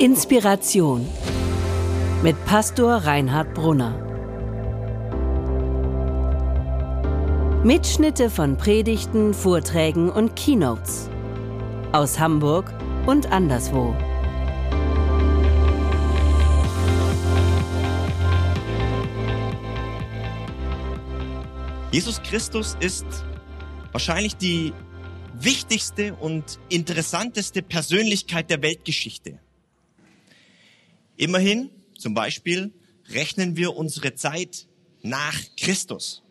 Inspiration mit Pastor Reinhard Brunner. Mitschnitte von Predigten, Vorträgen und Keynotes aus Hamburg und anderswo. Jesus Christus ist wahrscheinlich die wichtigste und interessanteste Persönlichkeit der Weltgeschichte. Immerhin, zum Beispiel, rechnen wir unsere Zeit nach Christus.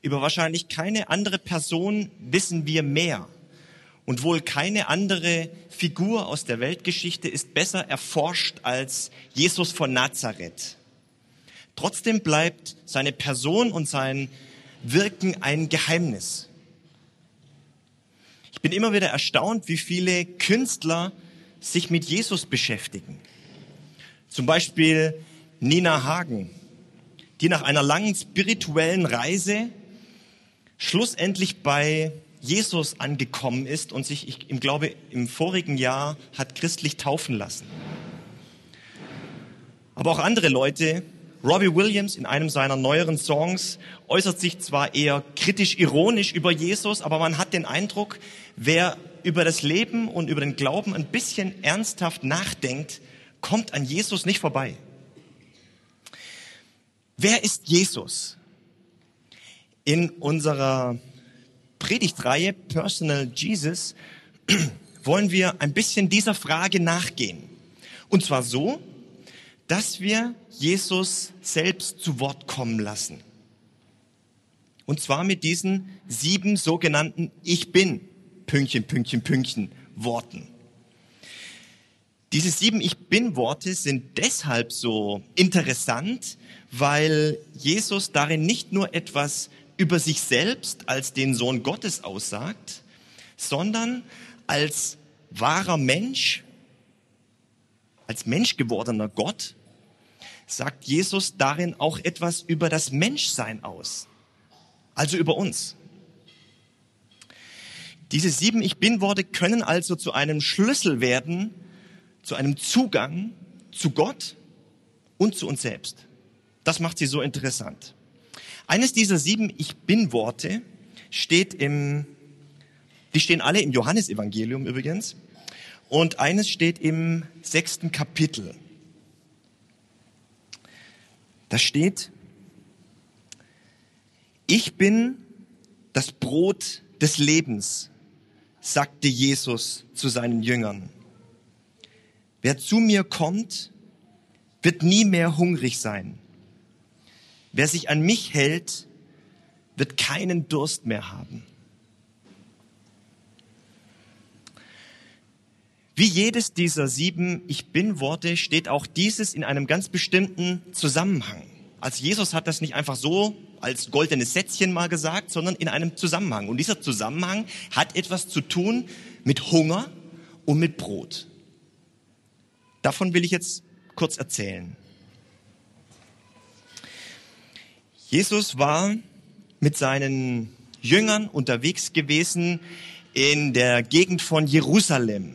Über wahrscheinlich keine andere Person wissen wir mehr. Und wohl keine andere Figur aus der Weltgeschichte ist besser erforscht als Jesus von Nazareth. Trotzdem bleibt seine Person und sein Wirken ein Geheimnis. Ich bin immer wieder erstaunt, wie viele Künstler sich mit Jesus beschäftigen. Zum Beispiel Nina Hagen, die nach einer langen spirituellen Reise schlussendlich bei Jesus angekommen ist und sich, ich glaube, im vorigen Jahr hat christlich taufen lassen. Aber auch andere Leute, Robbie Williams in einem seiner neueren Songs äußert sich zwar eher kritisch-ironisch über Jesus, aber man hat den Eindruck, wer über das Leben und über den Glauben ein bisschen ernsthaft nachdenkt, kommt an Jesus nicht vorbei. Wer ist Jesus? In unserer Predigtreihe Personal Jesus wollen wir ein bisschen dieser Frage nachgehen. Und zwar so, dass wir Jesus selbst zu Wort kommen lassen. Und zwar mit diesen sieben sogenannten Ich bin, Pünktchen, Pünktchen, Pünktchen Worten. Diese sieben Ich bin Worte sind deshalb so interessant, weil Jesus darin nicht nur etwas über sich selbst als den Sohn Gottes aussagt, sondern als wahrer Mensch, als Mensch gewordener Gott, sagt Jesus darin auch etwas über das Menschsein aus, also über uns. Diese sieben Ich bin-Worte können also zu einem Schlüssel werden, zu einem Zugang zu Gott und zu uns selbst. Das macht sie so interessant. Eines dieser sieben Ich bin-Worte steht im, die stehen alle im Johannesevangelium übrigens, und eines steht im sechsten Kapitel. Da steht, ich bin das Brot des Lebens, sagte Jesus zu seinen Jüngern. Wer zu mir kommt, wird nie mehr hungrig sein. Wer sich an mich hält, wird keinen Durst mehr haben. Wie jedes dieser sieben Ich bin Worte steht auch dieses in einem ganz bestimmten Zusammenhang. Als Jesus hat das nicht einfach so als goldenes Sätzchen mal gesagt, sondern in einem Zusammenhang. Und dieser Zusammenhang hat etwas zu tun mit Hunger und mit Brot. Davon will ich jetzt kurz erzählen. Jesus war mit seinen Jüngern unterwegs gewesen in der Gegend von Jerusalem.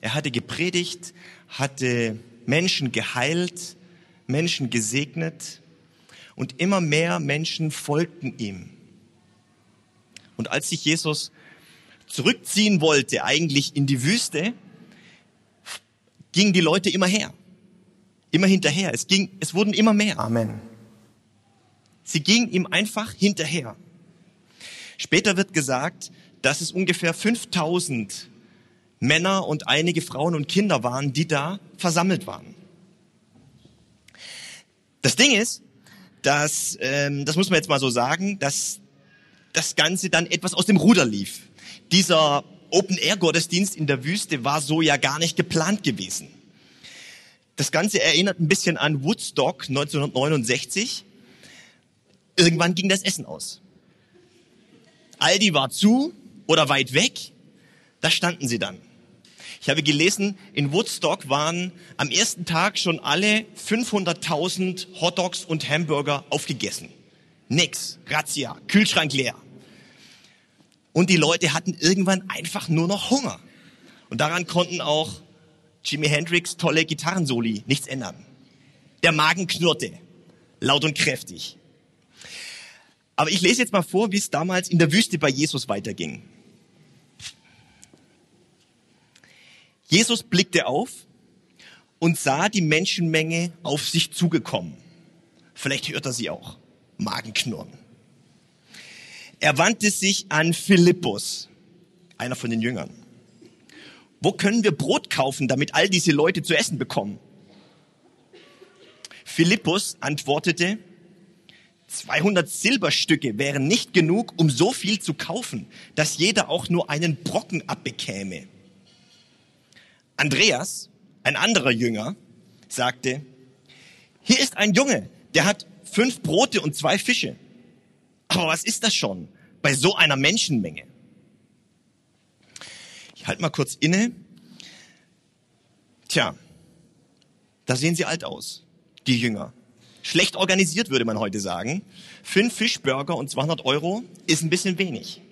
Er hatte gepredigt, hatte Menschen geheilt, Menschen gesegnet und immer mehr Menschen folgten ihm. Und als sich Jesus zurückziehen wollte, eigentlich in die Wüste, gingen die Leute immer her, immer hinterher. Es ging, es wurden immer mehr. Amen. Sie gingen ihm einfach hinterher. Später wird gesagt, dass es ungefähr 5000 Männer und einige Frauen und Kinder waren, die da versammelt waren. Das Ding ist, dass, ähm, das muss man jetzt mal so sagen, dass das Ganze dann etwas aus dem Ruder lief. Dieser Open-Air-Gottesdienst in der Wüste war so ja gar nicht geplant gewesen. Das Ganze erinnert ein bisschen an Woodstock 1969. Irgendwann ging das Essen aus. Aldi war zu oder weit weg. Da standen sie dann. Ich habe gelesen, in Woodstock waren am ersten Tag schon alle 500.000 Hotdogs und Hamburger aufgegessen. Nix, Razzia, Kühlschrank leer. Und die Leute hatten irgendwann einfach nur noch Hunger. Und daran konnten auch Jimi Hendrix tolle Gitarrensoli, nichts ändern. Der Magen knurrte, laut und kräftig. Aber ich lese jetzt mal vor, wie es damals in der Wüste bei Jesus weiterging. Jesus blickte auf und sah die Menschenmenge auf sich zugekommen. Vielleicht hört er sie auch. Magenknurren. Er wandte sich an Philippus, einer von den Jüngern. Wo können wir Brot kaufen, damit all diese Leute zu essen bekommen? Philippus antwortete, 200 Silberstücke wären nicht genug, um so viel zu kaufen, dass jeder auch nur einen Brocken abbekäme. Andreas, ein anderer Jünger, sagte, hier ist ein Junge, der hat fünf Brote und zwei Fische. Aber was ist das schon bei so einer Menschenmenge? Ich halte mal kurz inne. Tja, da sehen sie alt aus, die Jünger. Schlecht organisiert, würde man heute sagen. Fünf Fischburger und 200 Euro ist ein bisschen wenig.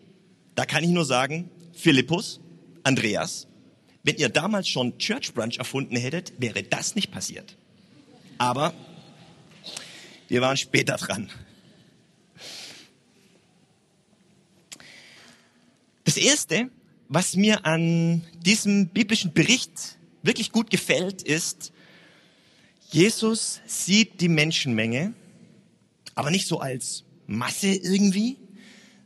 Da kann ich nur sagen, Philippus, Andreas, wenn ihr damals schon Church Brunch erfunden hättet, wäre das nicht passiert. Aber wir waren später dran. Das Erste, was mir an diesem biblischen Bericht wirklich gut gefällt, ist, Jesus sieht die Menschenmenge, aber nicht so als Masse irgendwie,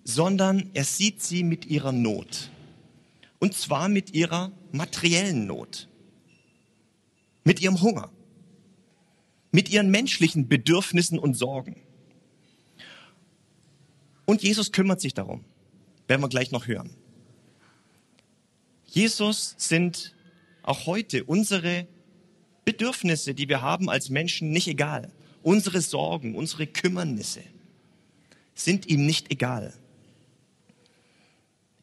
sondern er sieht sie mit ihrer Not. Und zwar mit ihrer materiellen Not, mit ihrem Hunger, mit ihren menschlichen Bedürfnissen und Sorgen. Und Jesus kümmert sich darum, werden wir gleich noch hören. Jesus sind auch heute unsere Bedürfnisse, die wir haben als Menschen, nicht egal. Unsere Sorgen, unsere Kümmernisse sind ihm nicht egal.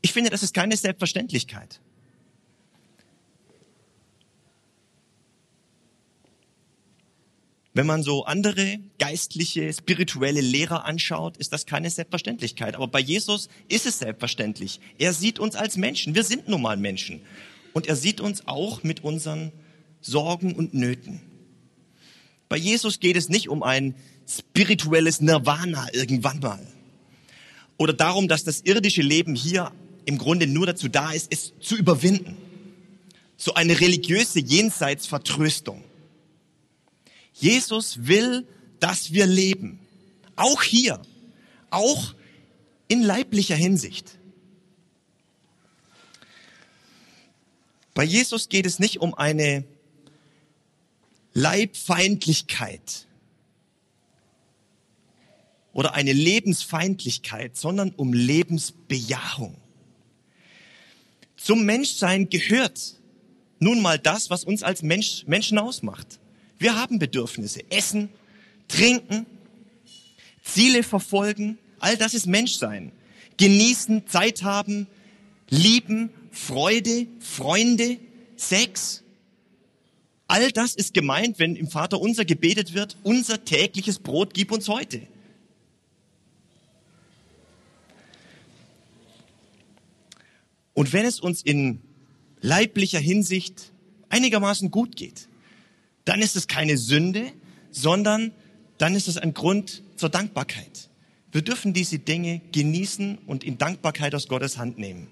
Ich finde, das ist keine Selbstverständlichkeit. Wenn man so andere geistliche, spirituelle Lehrer anschaut, ist das keine Selbstverständlichkeit. Aber bei Jesus ist es selbstverständlich. Er sieht uns als Menschen. Wir sind nun mal Menschen. Und er sieht uns auch mit unseren Sorgen und Nöten. Bei Jesus geht es nicht um ein spirituelles Nirvana irgendwann mal. Oder darum, dass das irdische Leben hier im Grunde nur dazu da ist, es zu überwinden. So eine religiöse Jenseitsvertröstung. Jesus will, dass wir leben. Auch hier. Auch in leiblicher Hinsicht. Bei Jesus geht es nicht um eine Leibfeindlichkeit oder eine Lebensfeindlichkeit, sondern um Lebensbejahung. Zum Menschsein gehört nun mal das, was uns als Mensch, Menschen ausmacht. Wir haben Bedürfnisse. Essen, trinken, Ziele verfolgen. All das ist Menschsein. Genießen, Zeit haben, lieben, Freude, Freunde, Sex. All das ist gemeint, wenn im Vater unser gebetet wird, unser tägliches Brot gib uns heute. Und wenn es uns in leiblicher Hinsicht einigermaßen gut geht, dann ist es keine Sünde, sondern dann ist es ein Grund zur Dankbarkeit. Wir dürfen diese Dinge genießen und in Dankbarkeit aus Gottes Hand nehmen.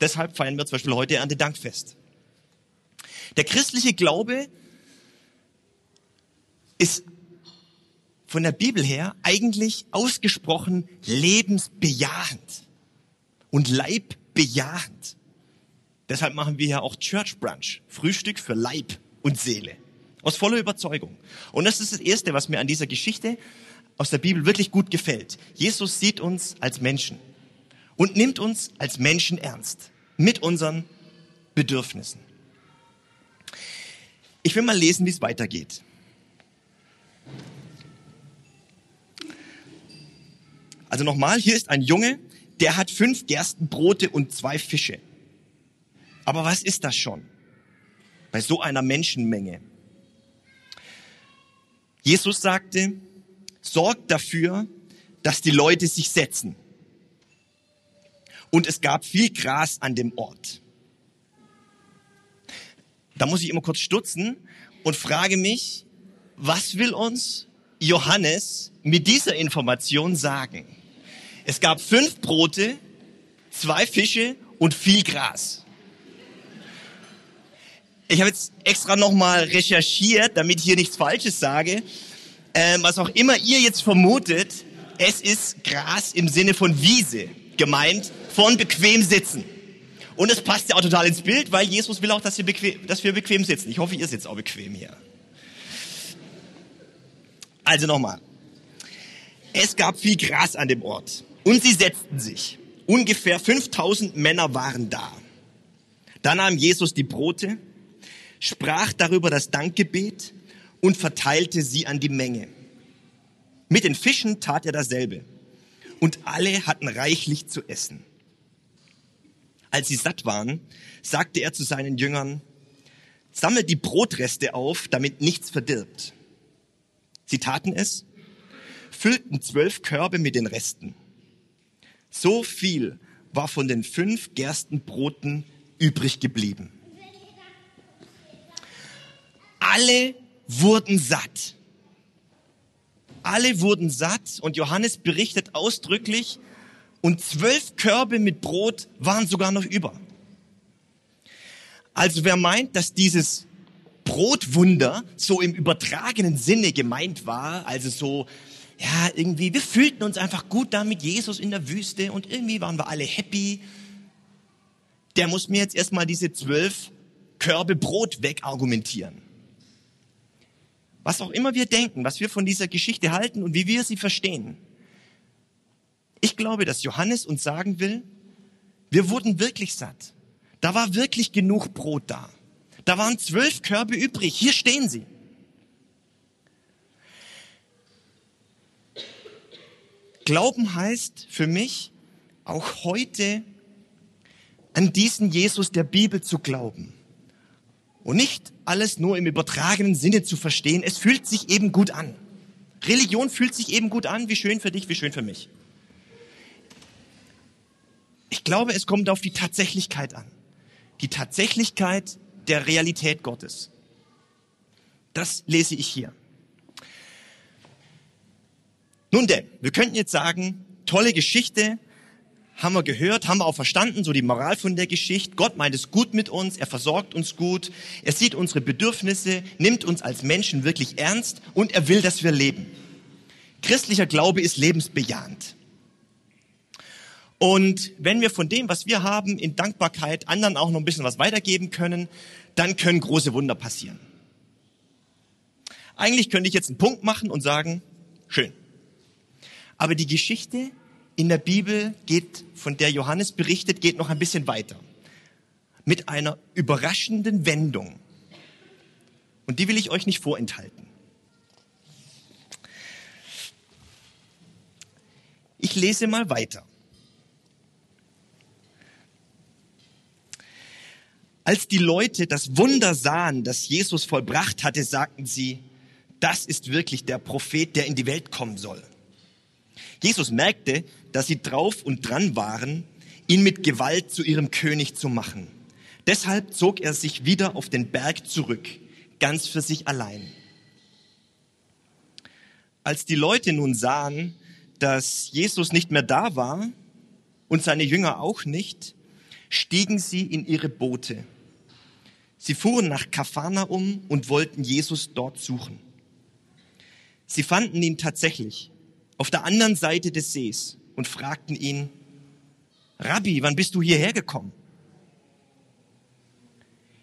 Deshalb feiern wir zum Beispiel heute Erntedankfest. Der christliche Glaube ist von der Bibel her eigentlich ausgesprochen lebensbejahend und leibbejahend. Deshalb machen wir ja auch Church Brunch, Frühstück für Leib und Seele. Aus voller Überzeugung. Und das ist das Erste, was mir an dieser Geschichte aus der Bibel wirklich gut gefällt. Jesus sieht uns als Menschen und nimmt uns als Menschen ernst mit unseren Bedürfnissen. Ich will mal lesen, wie es weitergeht. Also nochmal, hier ist ein Junge, der hat fünf Gerstenbrote und zwei Fische. Aber was ist das schon bei so einer Menschenmenge? Jesus sagte, sorgt dafür, dass die Leute sich setzen. Und es gab viel Gras an dem Ort. Da muss ich immer kurz stutzen und frage mich, was will uns Johannes mit dieser Information sagen? Es gab fünf Brote, zwei Fische und viel Gras. Ich habe jetzt extra nochmal recherchiert, damit ich hier nichts Falsches sage. Ähm, was auch immer ihr jetzt vermutet, es ist Gras im Sinne von Wiese gemeint, von bequem sitzen. Und es passt ja auch total ins Bild, weil Jesus will auch, dass wir bequem, dass wir bequem sitzen. Ich hoffe, ihr sitzt auch bequem hier. Also nochmal. Es gab viel Gras an dem Ort und sie setzten sich. Ungefähr 5000 Männer waren da. Da nahm Jesus die Brote, sprach darüber das Dankgebet und verteilte sie an die Menge. Mit den Fischen tat er dasselbe. Und alle hatten reichlich zu essen. Als sie satt waren, sagte er zu seinen Jüngern, sammelt die Brotreste auf, damit nichts verdirbt. Sie taten es, füllten zwölf Körbe mit den Resten. So viel war von den fünf Gerstenbroten übrig geblieben. Alle wurden satt. Alle wurden satt und Johannes berichtet ausdrücklich, und zwölf Körbe mit Brot waren sogar noch über. Also wer meint, dass dieses Brotwunder so im übertragenen Sinne gemeint war, also so, ja, irgendwie, wir fühlten uns einfach gut da mit Jesus in der Wüste und irgendwie waren wir alle happy, der muss mir jetzt erstmal diese zwölf Körbe Brot wegargumentieren. Was auch immer wir denken, was wir von dieser Geschichte halten und wie wir sie verstehen. Ich glaube, dass Johannes uns sagen will, wir wurden wirklich satt. Da war wirklich genug Brot da. Da waren zwölf Körbe übrig. Hier stehen sie. Glauben heißt für mich auch heute an diesen Jesus der Bibel zu glauben. Und nicht alles nur im übertragenen Sinne zu verstehen. Es fühlt sich eben gut an. Religion fühlt sich eben gut an. Wie schön für dich, wie schön für mich. Ich glaube, es kommt auf die Tatsächlichkeit an. Die Tatsächlichkeit der Realität Gottes. Das lese ich hier. Nun denn, wir könnten jetzt sagen, tolle Geschichte, haben wir gehört, haben wir auch verstanden, so die Moral von der Geschichte. Gott meint es gut mit uns, er versorgt uns gut, er sieht unsere Bedürfnisse, nimmt uns als Menschen wirklich ernst und er will, dass wir leben. Christlicher Glaube ist lebensbejahend. Und wenn wir von dem, was wir haben, in Dankbarkeit anderen auch noch ein bisschen was weitergeben können, dann können große Wunder passieren. Eigentlich könnte ich jetzt einen Punkt machen und sagen, schön. Aber die Geschichte in der Bibel geht, von der Johannes berichtet, geht noch ein bisschen weiter. Mit einer überraschenden Wendung. Und die will ich euch nicht vorenthalten. Ich lese mal weiter. Als die Leute das Wunder sahen, das Jesus vollbracht hatte, sagten sie, das ist wirklich der Prophet, der in die Welt kommen soll. Jesus merkte, dass sie drauf und dran waren, ihn mit Gewalt zu ihrem König zu machen. Deshalb zog er sich wieder auf den Berg zurück, ganz für sich allein. Als die Leute nun sahen, dass Jesus nicht mehr da war und seine Jünger auch nicht, stiegen sie in ihre Boote. Sie fuhren nach Kafana um und wollten Jesus dort suchen. Sie fanden ihn tatsächlich auf der anderen Seite des Sees und fragten ihn, Rabbi, wann bist du hierher gekommen?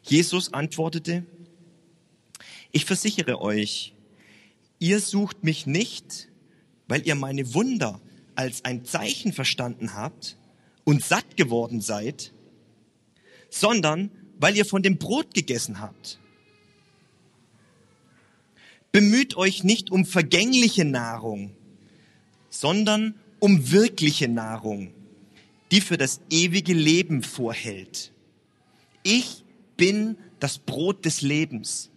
Jesus antwortete, ich versichere euch, ihr sucht mich nicht, weil ihr meine Wunder als ein Zeichen verstanden habt und satt geworden seid, sondern weil ihr von dem Brot gegessen habt. Bemüht euch nicht um vergängliche Nahrung, sondern um wirkliche Nahrung, die für das ewige Leben vorhält. Ich bin das Brot des Lebens,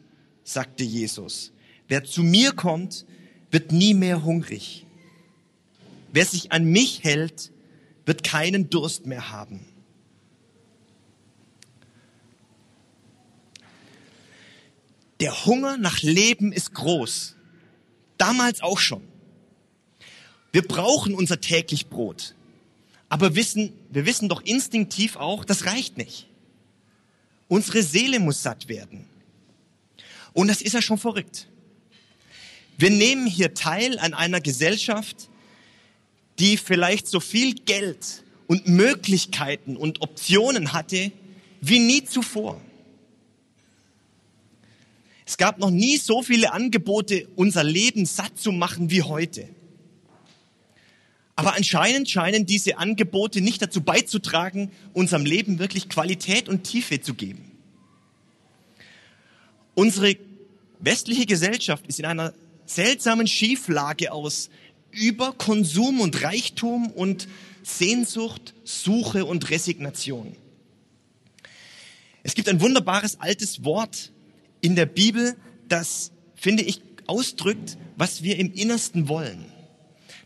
sagte Jesus. Wer zu mir kommt, wird nie mehr hungrig. Wer sich an mich hält, wird keinen Durst mehr haben. Der Hunger nach Leben ist groß. Damals auch schon. Wir brauchen unser täglich Brot. Aber wissen, wir wissen doch instinktiv auch, das reicht nicht. Unsere Seele muss satt werden. Und das ist ja schon verrückt. Wir nehmen hier teil an einer Gesellschaft, die vielleicht so viel Geld und Möglichkeiten und Optionen hatte wie nie zuvor. Es gab noch nie so viele Angebote, unser Leben satt zu machen wie heute. Aber anscheinend scheinen diese Angebote nicht dazu beizutragen, unserem Leben wirklich Qualität und Tiefe zu geben. Unsere westliche Gesellschaft ist in einer seltsamen Schieflage aus Überkonsum und Reichtum und Sehnsucht, Suche und Resignation. Es gibt ein wunderbares altes Wort in der Bibel, das, finde ich, ausdrückt, was wir im Innersten wollen.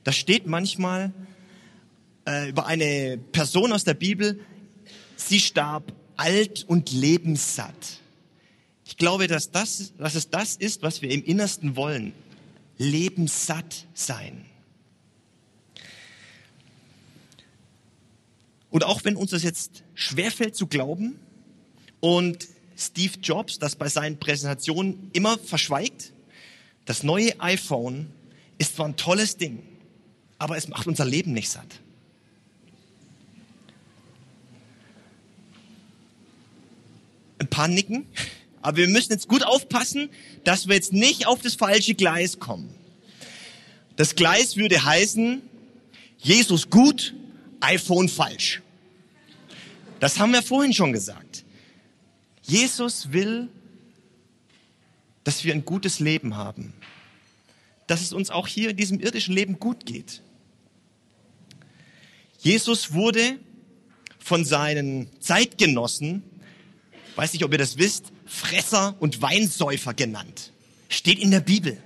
Da steht manchmal äh, über eine Person aus der Bibel, sie starb alt und lebenssatt. Ich glaube, dass, das, dass es das ist, was wir im Innersten wollen. Lebenssatt sein. Und auch wenn uns das jetzt schwerfällt zu glauben und Steve Jobs das bei seinen Präsentationen immer verschweigt, das neue iPhone ist zwar ein tolles Ding, aber es macht unser Leben nicht satt. Ein paar nicken, aber wir müssen jetzt gut aufpassen, dass wir jetzt nicht auf das falsche Gleis kommen. Das Gleis würde heißen, Jesus gut, iPhone falsch. Das haben wir vorhin schon gesagt. Jesus will, dass wir ein gutes Leben haben. Dass es uns auch hier in diesem irdischen Leben gut geht. Jesus wurde von seinen Zeitgenossen, weiß nicht, ob ihr das wisst, Fresser und Weinsäufer genannt. Steht in der Bibel.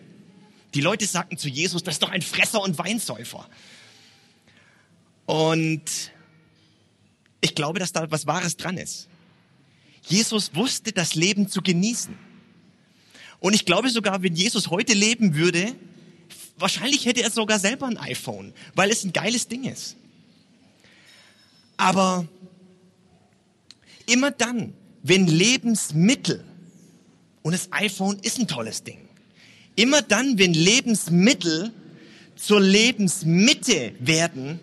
Die Leute sagten zu Jesus, das ist doch ein Fresser und Weinsäufer. Und ich glaube, dass da was Wahres dran ist. Jesus wusste das Leben zu genießen. Und ich glaube sogar, wenn Jesus heute leben würde, wahrscheinlich hätte er sogar selber ein iPhone, weil es ein geiles Ding ist. Aber immer dann, wenn Lebensmittel, und das iPhone ist ein tolles Ding, immer dann, wenn Lebensmittel zur Lebensmitte werden,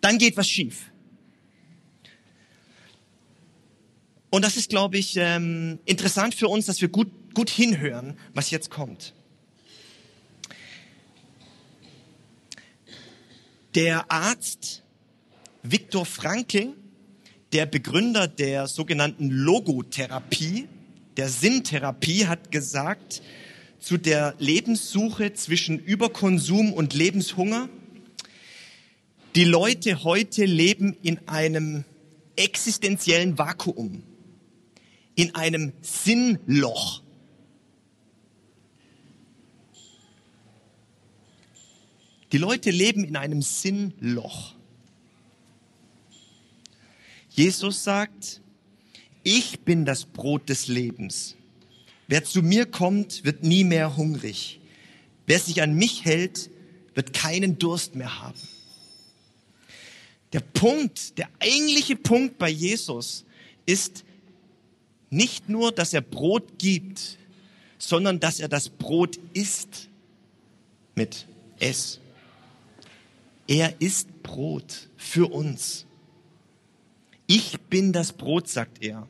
dann geht was schief. Und das ist, glaube ich, ähm, interessant für uns, dass wir gut, gut hinhören, was jetzt kommt. Der Arzt Viktor Frankl, der Begründer der sogenannten Logotherapie, der Sinntherapie, hat gesagt zu der Lebenssuche zwischen Überkonsum und Lebenshunger, die Leute heute leben in einem existenziellen Vakuum, in einem Sinnloch. Die Leute leben in einem Sinnloch. Jesus sagt, ich bin das Brot des Lebens. Wer zu mir kommt, wird nie mehr hungrig. Wer sich an mich hält, wird keinen Durst mehr haben. Der Punkt, der eigentliche Punkt bei Jesus ist nicht nur, dass er Brot gibt, sondern dass er das Brot isst mit S. Er ist Brot für uns. Ich bin das Brot, sagt er.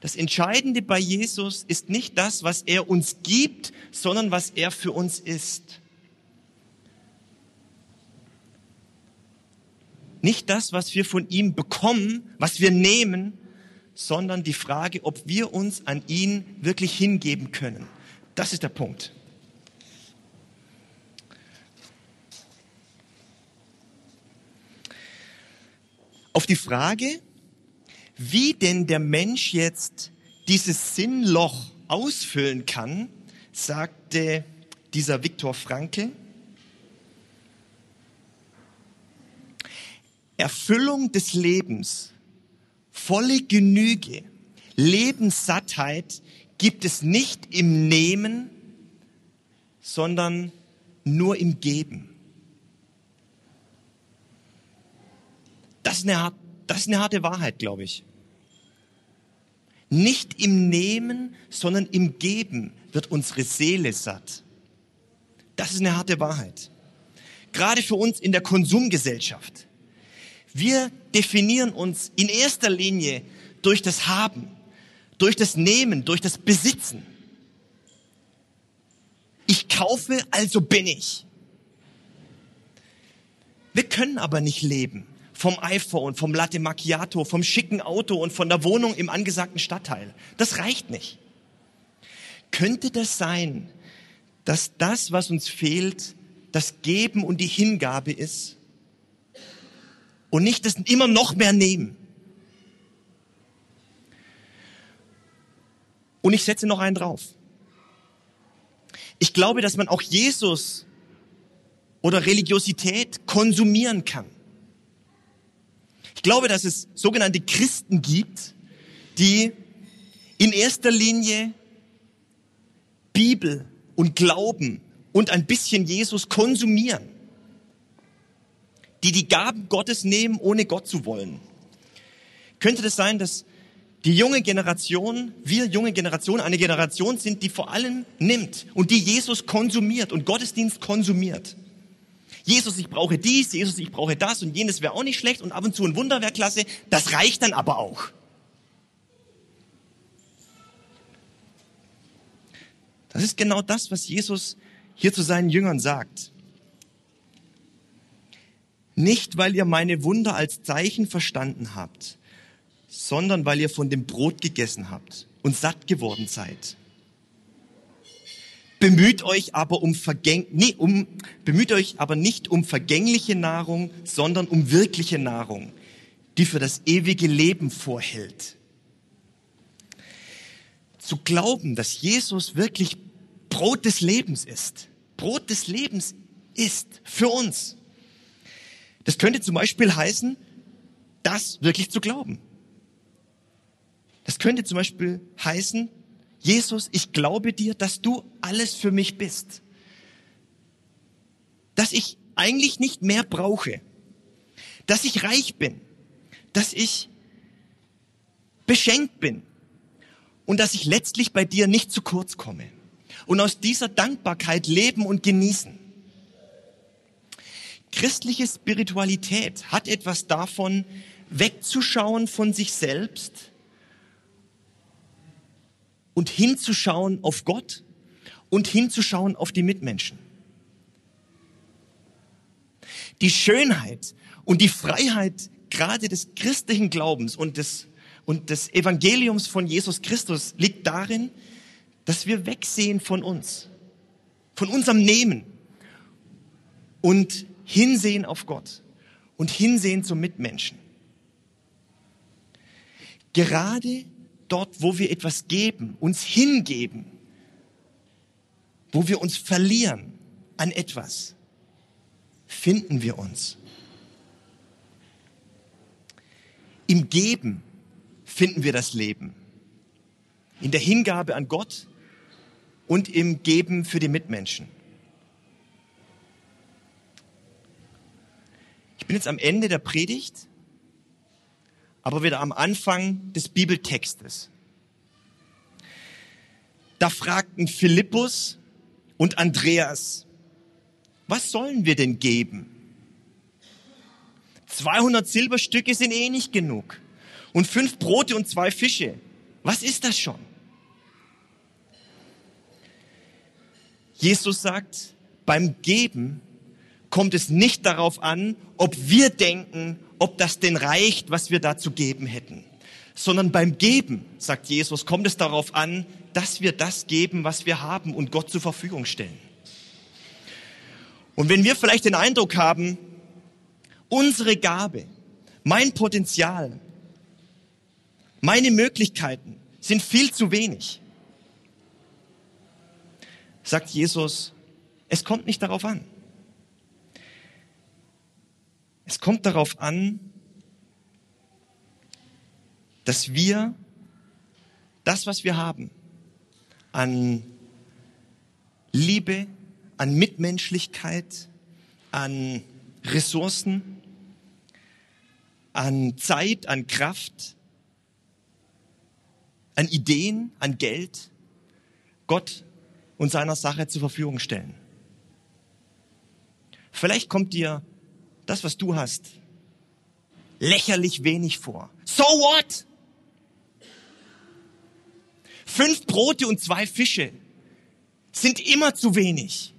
Das Entscheidende bei Jesus ist nicht das, was er uns gibt, sondern was er für uns ist. Nicht das, was wir von ihm bekommen, was wir nehmen, sondern die Frage, ob wir uns an ihn wirklich hingeben können. Das ist der Punkt. Auf die Frage, wie denn der Mensch jetzt dieses Sinnloch ausfüllen kann, sagte dieser Viktor Frankl, Erfüllung des Lebens, volle Genüge, Lebenssattheit gibt es nicht im Nehmen, sondern nur im Geben. Das ist eine, das ist eine harte Wahrheit, glaube ich. Nicht im Nehmen, sondern im Geben wird unsere Seele satt. Das ist eine harte Wahrheit. Gerade für uns in der Konsumgesellschaft. Wir definieren uns in erster Linie durch das Haben, durch das Nehmen, durch das Besitzen. Ich kaufe, also bin ich. Wir können aber nicht leben vom iPhone, vom Latte Macchiato, vom schicken Auto und von der Wohnung im angesagten Stadtteil. Das reicht nicht. Könnte das sein, dass das, was uns fehlt, das Geben und die Hingabe ist und nicht das immer noch mehr nehmen? Und ich setze noch einen drauf. Ich glaube, dass man auch Jesus oder Religiosität konsumieren kann. Ich glaube, dass es sogenannte Christen gibt, die in erster Linie Bibel und Glauben und ein bisschen Jesus konsumieren, die die Gaben Gottes nehmen, ohne Gott zu wollen. Könnte das sein, dass die junge Generation, wir junge Generation, eine Generation sind, die vor allem nimmt und die Jesus konsumiert und Gottesdienst konsumiert? Jesus, ich brauche dies, Jesus, ich brauche das und jenes wäre auch nicht schlecht und ab und zu ein Wunder wäre klasse. Das reicht dann aber auch. Das ist genau das, was Jesus hier zu seinen Jüngern sagt. Nicht, weil ihr meine Wunder als Zeichen verstanden habt, sondern weil ihr von dem Brot gegessen habt und satt geworden seid. Bemüht euch aber um vergäng nee, um bemüht euch aber nicht um vergängliche Nahrung, sondern um wirkliche Nahrung, die für das ewige Leben vorhält. Zu glauben, dass Jesus wirklich Brot des Lebens ist, Brot des Lebens ist für uns. Das könnte zum Beispiel heißen, das wirklich zu glauben. Das könnte zum Beispiel heißen, Jesus, ich glaube dir, dass du alles für mich bist. Dass ich eigentlich nicht mehr brauche. Dass ich reich bin. Dass ich beschenkt bin. Und dass ich letztlich bei dir nicht zu kurz komme. Und aus dieser Dankbarkeit leben und genießen. Christliche Spiritualität hat etwas davon, wegzuschauen von sich selbst und hinzuschauen auf Gott und hinzuschauen auf die Mitmenschen. Die Schönheit und die Freiheit gerade des christlichen Glaubens und des, und des Evangeliums von Jesus Christus liegt darin, dass wir wegsehen von uns, von unserem Nehmen und hinsehen auf Gott und hinsehen zum Mitmenschen. Gerade dort, wo wir etwas geben, uns hingeben, wo wir uns verlieren an etwas, finden wir uns. Im Geben finden wir das Leben. In der Hingabe an Gott und im Geben für die Mitmenschen. Ich bin jetzt am Ende der Predigt aber wieder am Anfang des Bibeltextes. Da fragten Philippus und Andreas, was sollen wir denn geben? 200 Silberstücke sind eh nicht genug. Und fünf Brote und zwei Fische. Was ist das schon? Jesus sagt, beim Geben kommt es nicht darauf an, ob wir denken, ob das denn reicht, was wir da zu geben hätten. Sondern beim Geben, sagt Jesus, kommt es darauf an, dass wir das geben, was wir haben und Gott zur Verfügung stellen. Und wenn wir vielleicht den Eindruck haben, unsere Gabe, mein Potenzial, meine Möglichkeiten sind viel zu wenig, sagt Jesus, es kommt nicht darauf an. Es kommt darauf an, dass wir das, was wir haben, an Liebe, an Mitmenschlichkeit, an Ressourcen, an Zeit, an Kraft, an Ideen, an Geld Gott und seiner Sache zur Verfügung stellen. Vielleicht kommt dir das, was du hast, lächerlich wenig vor. So what? Fünf Brote und zwei Fische sind immer zu wenig,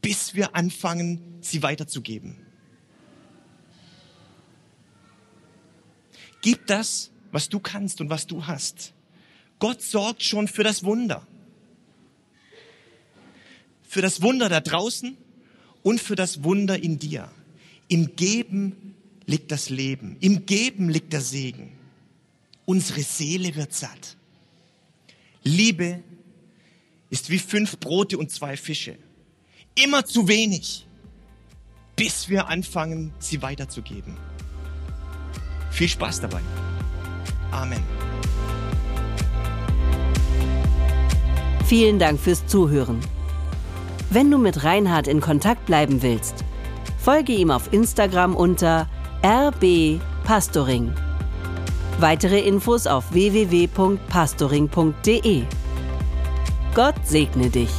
bis wir anfangen, sie weiterzugeben. Gib das, was du kannst und was du hast. Gott sorgt schon für das Wunder. Für das Wunder da draußen und für das Wunder in dir. Im Geben liegt das Leben. Im Geben liegt der Segen. Unsere Seele wird satt. Liebe ist wie fünf Brote und zwei Fische. Immer zu wenig, bis wir anfangen, sie weiterzugeben. Viel Spaß dabei. Amen. Vielen Dank fürs Zuhören. Wenn du mit Reinhard in Kontakt bleiben willst, folge ihm auf Instagram unter RB Pastoring. Weitere Infos auf www.pastoring.de. Gott segne dich.